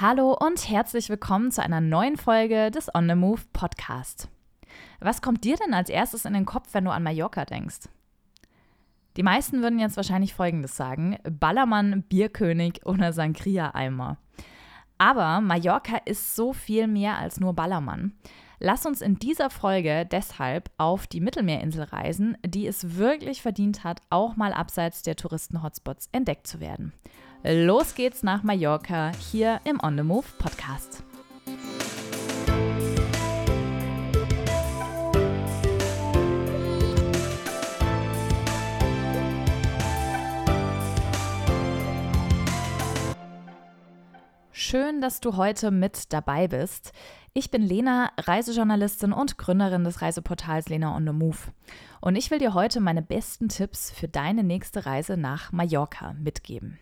Hallo und herzlich willkommen zu einer neuen Folge des On the Move Podcast. Was kommt dir denn als erstes in den Kopf, wenn du an Mallorca denkst? Die meisten würden jetzt wahrscheinlich Folgendes sagen: Ballermann, Bierkönig oder Sangria-Eimer. Aber Mallorca ist so viel mehr als nur Ballermann. Lass uns in dieser Folge deshalb auf die Mittelmeerinsel reisen, die es wirklich verdient hat, auch mal abseits der Touristen-Hotspots entdeckt zu werden. Los geht's nach Mallorca hier im On the Move Podcast. Schön, dass du heute mit dabei bist. Ich bin Lena, Reisejournalistin und Gründerin des Reiseportals Lena on the Move. Und ich will dir heute meine besten Tipps für deine nächste Reise nach Mallorca mitgeben.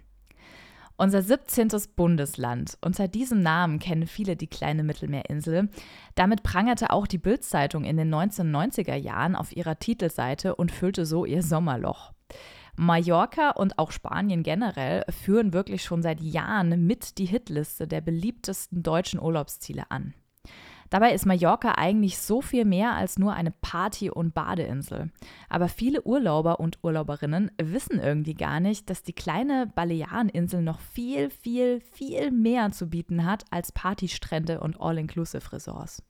Unser 17. Bundesland. Unter diesem Namen kennen viele die kleine Mittelmeerinsel. Damit prangerte auch die Bild-Zeitung in den 1990er Jahren auf ihrer Titelseite und füllte so ihr Sommerloch. Mallorca und auch Spanien generell führen wirklich schon seit Jahren mit die Hitliste der beliebtesten deutschen Urlaubsziele an. Dabei ist Mallorca eigentlich so viel mehr als nur eine Party- und Badeinsel. Aber viele Urlauber und Urlauberinnen wissen irgendwie gar nicht, dass die kleine Baleareninsel noch viel, viel, viel mehr zu bieten hat als Partystrände und All-Inclusive-Resorts.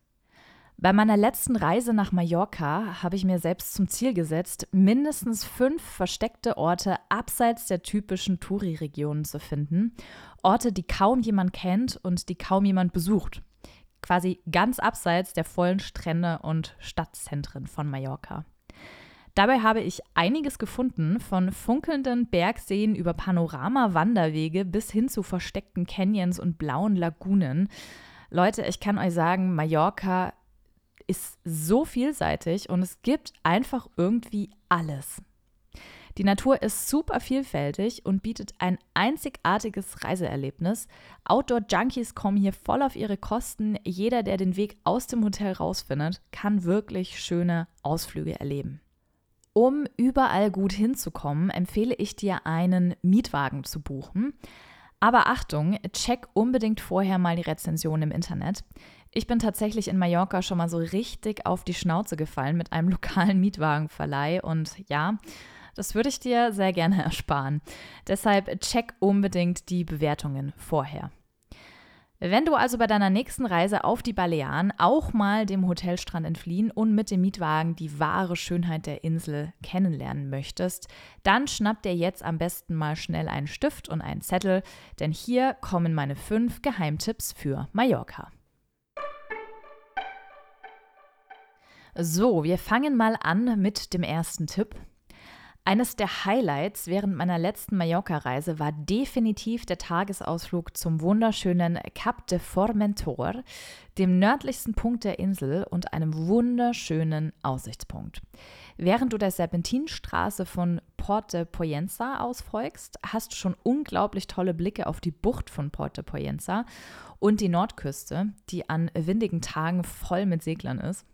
Bei meiner letzten Reise nach Mallorca habe ich mir selbst zum Ziel gesetzt, mindestens fünf versteckte Orte abseits der typischen Touri-Regionen zu finden. Orte, die kaum jemand kennt und die kaum jemand besucht quasi ganz abseits der vollen Strände und Stadtzentren von Mallorca. Dabei habe ich einiges gefunden, von funkelnden Bergseen über Panorama-Wanderwege bis hin zu versteckten Canyons und blauen Lagunen. Leute, ich kann euch sagen, Mallorca ist so vielseitig und es gibt einfach irgendwie alles. Die Natur ist super vielfältig und bietet ein einzigartiges Reiseerlebnis. Outdoor-Junkies kommen hier voll auf ihre Kosten. Jeder, der den Weg aus dem Hotel rausfindet, kann wirklich schöne Ausflüge erleben. Um überall gut hinzukommen, empfehle ich dir, einen Mietwagen zu buchen. Aber Achtung, check unbedingt vorher mal die Rezension im Internet. Ich bin tatsächlich in Mallorca schon mal so richtig auf die Schnauze gefallen mit einem lokalen Mietwagenverleih und ja, das würde ich dir sehr gerne ersparen. Deshalb check unbedingt die Bewertungen vorher. Wenn du also bei deiner nächsten Reise auf die Balearen auch mal dem Hotelstrand entfliehen und mit dem Mietwagen die wahre Schönheit der Insel kennenlernen möchtest, dann schnapp dir jetzt am besten mal schnell einen Stift und einen Zettel, denn hier kommen meine fünf Geheimtipps für Mallorca. So, wir fangen mal an mit dem ersten Tipp. Eines der Highlights während meiner letzten Mallorca-Reise war definitiv der Tagesausflug zum wunderschönen Cap de Formentor, dem nördlichsten Punkt der Insel und einem wunderschönen Aussichtspunkt. Während du der Serpentinstraße von Port de Poyenza ausfolgst, hast du schon unglaublich tolle Blicke auf die Bucht von Port de Poyenza und die Nordküste, die an windigen Tagen voll mit Seglern ist.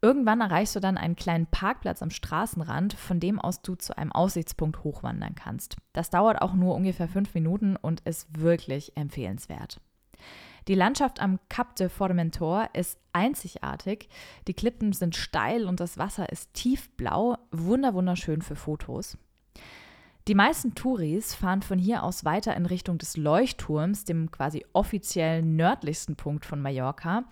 Irgendwann erreichst du dann einen kleinen Parkplatz am Straßenrand, von dem aus du zu einem Aussichtspunkt hochwandern kannst. Das dauert auch nur ungefähr fünf Minuten und ist wirklich empfehlenswert. Die Landschaft am Cap de Formentor ist einzigartig. Die Klippen sind steil und das Wasser ist tiefblau, wunderschön für Fotos. Die meisten Touris fahren von hier aus weiter in Richtung des Leuchtturms, dem quasi offiziellen nördlichsten Punkt von Mallorca.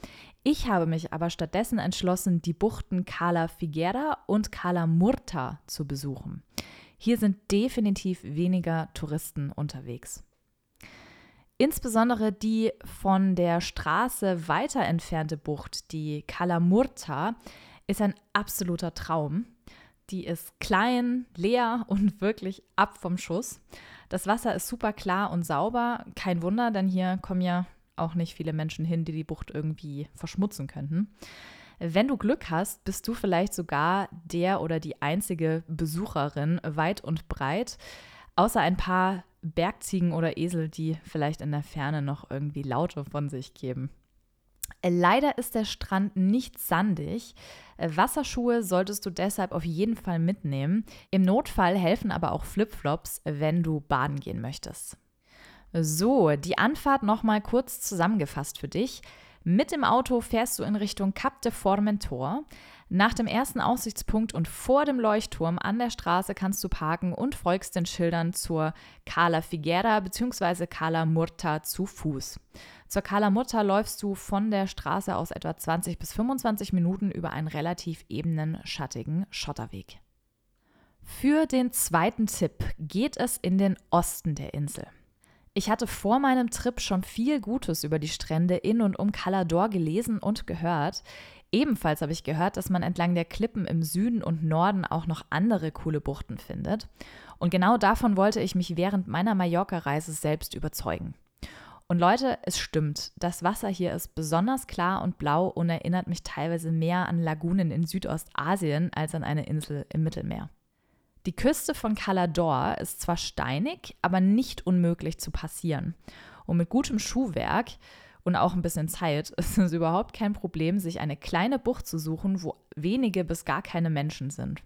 Ich habe mich aber stattdessen entschlossen, die Buchten Cala Figuera und Cala Murta zu besuchen. Hier sind definitiv weniger Touristen unterwegs. Insbesondere die von der Straße weiter entfernte Bucht, die Cala Murta, ist ein absoluter Traum. Die ist klein, leer und wirklich ab vom Schuss. Das Wasser ist super klar und sauber. Kein Wunder, denn hier kommen ja auch nicht viele Menschen hin, die die Bucht irgendwie verschmutzen könnten. Wenn du Glück hast, bist du vielleicht sogar der oder die einzige Besucherin weit und breit, außer ein paar Bergziegen oder Esel, die vielleicht in der Ferne noch irgendwie Laute von sich geben. Leider ist der Strand nicht sandig. Wasserschuhe solltest du deshalb auf jeden Fall mitnehmen. Im Notfall helfen aber auch Flipflops, wenn du baden gehen möchtest. So, die Anfahrt nochmal kurz zusammengefasst für dich. Mit dem Auto fährst du in Richtung Cap de Formentor. Nach dem ersten Aussichtspunkt und vor dem Leuchtturm an der Straße kannst du parken und folgst den Schildern zur Cala Figuera bzw. Cala Murta zu Fuß. Zur Cala Murta läufst du von der Straße aus etwa 20 bis 25 Minuten über einen relativ ebenen, schattigen Schotterweg. Für den zweiten Tipp geht es in den Osten der Insel. Ich hatte vor meinem Trip schon viel Gutes über die Strände in und um Calador gelesen und gehört. Ebenfalls habe ich gehört, dass man entlang der Klippen im Süden und Norden auch noch andere coole Buchten findet. Und genau davon wollte ich mich während meiner Mallorca-Reise selbst überzeugen. Und Leute, es stimmt, das Wasser hier ist besonders klar und blau und erinnert mich teilweise mehr an Lagunen in Südostasien als an eine Insel im Mittelmeer. Die Küste von Calador ist zwar steinig, aber nicht unmöglich zu passieren. Und mit gutem Schuhwerk und auch ein bisschen Zeit ist es überhaupt kein Problem, sich eine kleine Bucht zu suchen, wo wenige bis gar keine Menschen sind.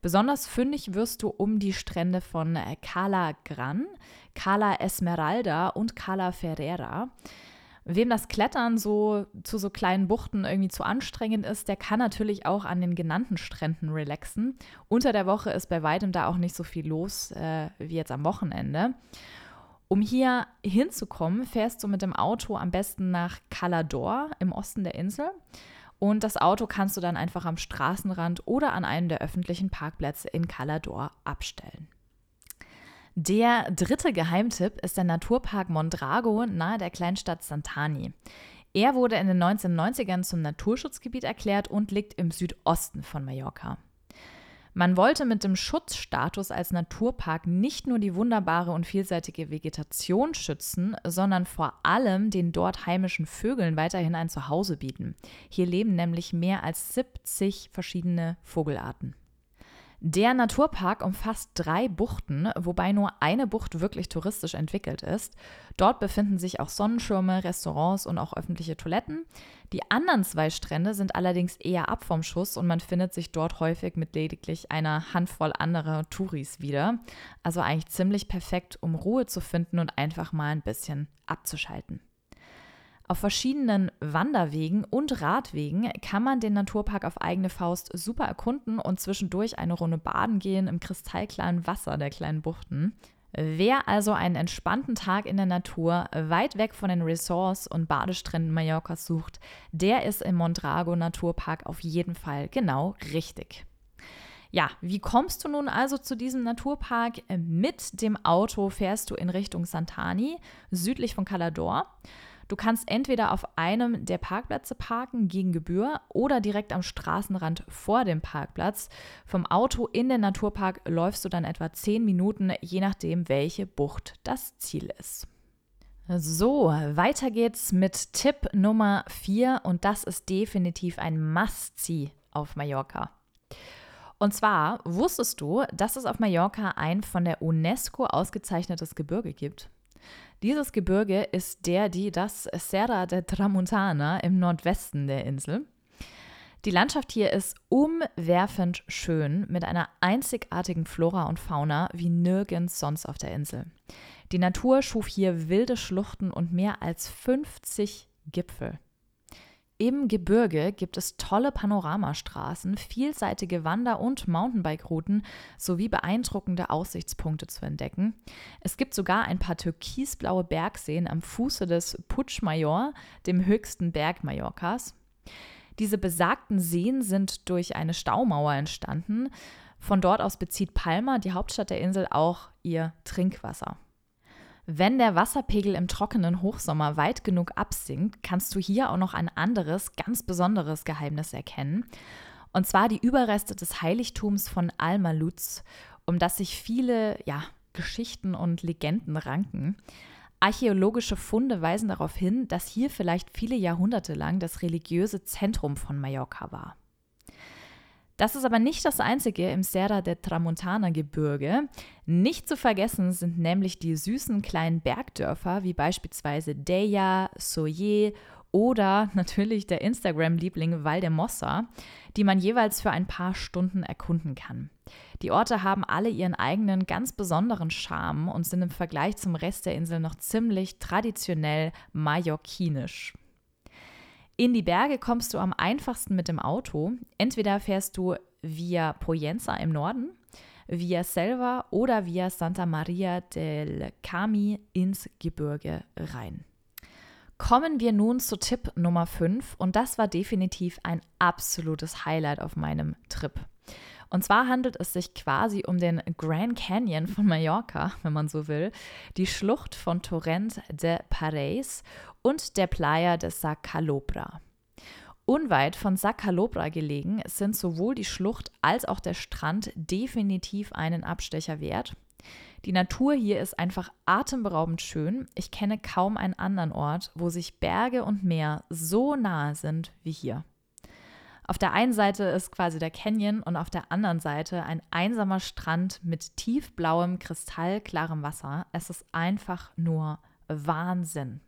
Besonders fündig wirst du um die Strände von Cala Gran, Cala Esmeralda und Cala Ferrera. Wem das Klettern so zu so kleinen Buchten irgendwie zu anstrengend ist, der kann natürlich auch an den genannten Stränden relaxen. Unter der Woche ist bei weitem da auch nicht so viel los äh, wie jetzt am Wochenende. Um hier hinzukommen, fährst du mit dem Auto am besten nach Calador im Osten der Insel. Und das Auto kannst du dann einfach am Straßenrand oder an einem der öffentlichen Parkplätze in Calador abstellen. Der dritte Geheimtipp ist der Naturpark Mondrago nahe der Kleinstadt Santani. Er wurde in den 1990ern zum Naturschutzgebiet erklärt und liegt im Südosten von Mallorca. Man wollte mit dem Schutzstatus als Naturpark nicht nur die wunderbare und vielseitige Vegetation schützen, sondern vor allem den dort heimischen Vögeln weiterhin ein Zuhause bieten. Hier leben nämlich mehr als 70 verschiedene Vogelarten. Der Naturpark umfasst drei Buchten, wobei nur eine Bucht wirklich touristisch entwickelt ist. Dort befinden sich auch Sonnenschirme, Restaurants und auch öffentliche Toiletten. Die anderen zwei Strände sind allerdings eher ab vom Schuss und man findet sich dort häufig mit lediglich einer Handvoll anderer Touris wieder. Also eigentlich ziemlich perfekt, um Ruhe zu finden und einfach mal ein bisschen abzuschalten. Auf verschiedenen Wanderwegen und Radwegen kann man den Naturpark auf eigene Faust super erkunden und zwischendurch eine Runde baden gehen im kristallklaren Wasser der kleinen Buchten. Wer also einen entspannten Tag in der Natur, weit weg von den Resorts und Badestränden Mallorcas sucht, der ist im Mondrago Naturpark auf jeden Fall genau richtig. Ja, wie kommst du nun also zu diesem Naturpark? Mit dem Auto fährst du in Richtung Santani, südlich von Calador. Du kannst entweder auf einem der Parkplätze parken gegen Gebühr oder direkt am Straßenrand vor dem Parkplatz. Vom Auto in den Naturpark läufst du dann etwa 10 Minuten, je nachdem, welche Bucht das Ziel ist. So, weiter geht's mit Tipp Nummer 4 und das ist definitiv ein Must-See auf Mallorca. Und zwar wusstest du, dass es auf Mallorca ein von der UNESCO ausgezeichnetes Gebirge gibt? Dieses Gebirge ist der, die das Serra de Tramuntana im Nordwesten der Insel. Die Landschaft hier ist umwerfend schön mit einer einzigartigen Flora und Fauna wie nirgends sonst auf der Insel. Die Natur schuf hier wilde Schluchten und mehr als 50 Gipfel. Im Gebirge gibt es tolle Panoramastraßen, vielseitige Wander- und Mountainbike-Routen sowie beeindruckende Aussichtspunkte zu entdecken. Es gibt sogar ein paar türkisblaue Bergseen am Fuße des Puig Mayor, dem höchsten Berg Mallorcas. Diese besagten Seen sind durch eine Staumauer entstanden. Von dort aus bezieht Palma, die Hauptstadt der Insel, auch ihr Trinkwasser. Wenn der Wasserpegel im trockenen Hochsommer weit genug absinkt, kannst du hier auch noch ein anderes, ganz besonderes Geheimnis erkennen. Und zwar die Überreste des Heiligtums von Almaluz, um das sich viele ja, Geschichten und Legenden ranken. Archäologische Funde weisen darauf hin, dass hier vielleicht viele Jahrhunderte lang das religiöse Zentrum von Mallorca war. Das ist aber nicht das einzige im Serra de Tramontana Gebirge. Nicht zu vergessen sind nämlich die süßen kleinen Bergdörfer wie beispielsweise Deja, Soye oder natürlich der Instagram-Liebling Valdemossa, die man jeweils für ein paar Stunden erkunden kann. Die Orte haben alle ihren eigenen ganz besonderen Charme und sind im Vergleich zum Rest der Insel noch ziemlich traditionell mallorquinisch. In die Berge kommst du am einfachsten mit dem Auto. Entweder fährst du via Poyenza im Norden, via Selva oder via Santa Maria del Cami ins Gebirge rein. Kommen wir nun zu Tipp Nummer 5 und das war definitiv ein absolutes Highlight auf meinem Trip. Und zwar handelt es sich quasi um den Grand Canyon von Mallorca, wenn man so will, die Schlucht von Torrent de Pareis und der Playa de Sacalobra. Unweit von Sacalobra gelegen sind sowohl die Schlucht als auch der Strand definitiv einen Abstecher wert. Die Natur hier ist einfach atemberaubend schön. Ich kenne kaum einen anderen Ort, wo sich Berge und Meer so nahe sind wie hier. Auf der einen Seite ist quasi der Canyon und auf der anderen Seite ein einsamer Strand mit tiefblauem, kristallklarem Wasser. Es ist einfach nur Wahnsinn.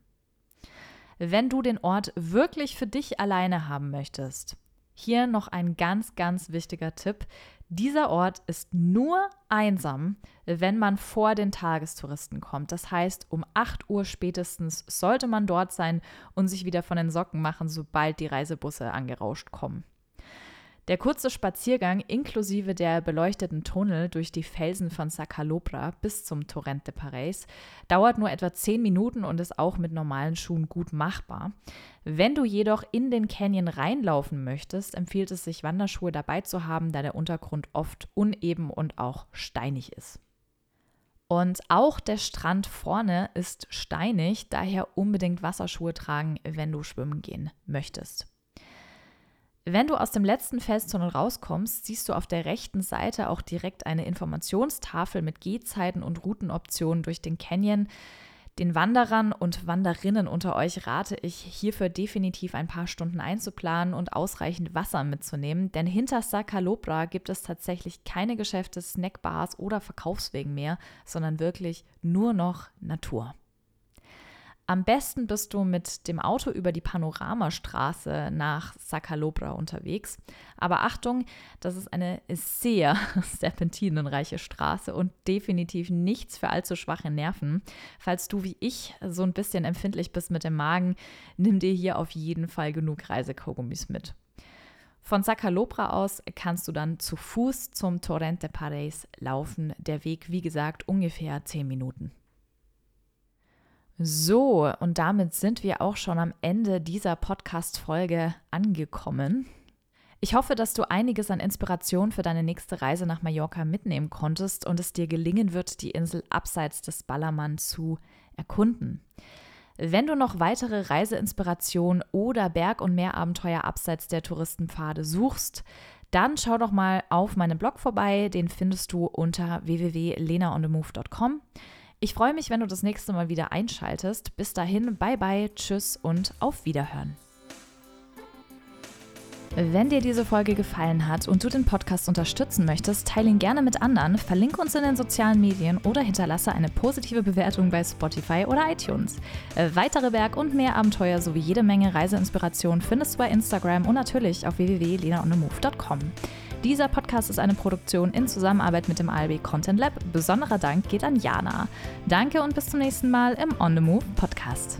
Wenn du den Ort wirklich für dich alleine haben möchtest, hier noch ein ganz, ganz wichtiger Tipp. Dieser Ort ist nur einsam, wenn man vor den Tagestouristen kommt. Das heißt, um 8 Uhr spätestens sollte man dort sein und sich wieder von den Socken machen, sobald die Reisebusse angerauscht kommen. Der kurze Spaziergang inklusive der beleuchteten Tunnel durch die Felsen von Sacalobra bis zum Torrent de Pareis dauert nur etwa 10 Minuten und ist auch mit normalen Schuhen gut machbar. Wenn du jedoch in den Canyon reinlaufen möchtest, empfiehlt es sich, Wanderschuhe dabei zu haben, da der Untergrund oft uneben und auch steinig ist. Und auch der Strand vorne ist steinig, daher unbedingt Wasserschuhe tragen, wenn du schwimmen gehen möchtest. Wenn du aus dem letzten Felstunnel rauskommst, siehst du auf der rechten Seite auch direkt eine Informationstafel mit Gehzeiten und Routenoptionen durch den Canyon. Den Wanderern und Wanderinnen unter euch rate ich, hierfür definitiv ein paar Stunden einzuplanen und ausreichend Wasser mitzunehmen, denn hinter Sacalobra gibt es tatsächlich keine Geschäfte, Snackbars oder Verkaufswegen mehr, sondern wirklich nur noch Natur. Am besten bist du mit dem Auto über die Panoramastraße nach Sacalobra unterwegs. Aber Achtung, das ist eine sehr serpentinenreiche Straße und definitiv nichts für allzu schwache Nerven. Falls du wie ich so ein bisschen empfindlich bist mit dem Magen, nimm dir hier auf jeden Fall genug Reisekaugummis mit. Von Sacalobra aus kannst du dann zu Fuß zum Torrente Pareis laufen. Der Weg, wie gesagt, ungefähr 10 Minuten. So, und damit sind wir auch schon am Ende dieser Podcast-Folge angekommen. Ich hoffe, dass du einiges an Inspiration für deine nächste Reise nach Mallorca mitnehmen konntest und es dir gelingen wird, die Insel abseits des Ballermann zu erkunden. Wenn du noch weitere Reiseinspiration oder Berg- und Meerabenteuer abseits der Touristenpfade suchst, dann schau doch mal auf meinem Blog vorbei. Den findest du unter www.lenaonthemove.com. Ich freue mich, wenn du das nächste Mal wieder einschaltest. Bis dahin, bye bye, tschüss und auf Wiederhören. Wenn dir diese Folge gefallen hat und du den Podcast unterstützen möchtest, teile ihn gerne mit anderen, verlinke uns in den sozialen Medien oder hinterlasse eine positive Bewertung bei Spotify oder iTunes. Äh, weitere Berg- und mehr Abenteuer sowie jede Menge Reiseinspiration findest du bei Instagram und natürlich auf www.lenaonemove.com. Dieser Podcast ist eine Produktion in Zusammenarbeit mit dem ALB Content Lab. Besonderer Dank geht an Jana. Danke und bis zum nächsten Mal im On the Move Podcast.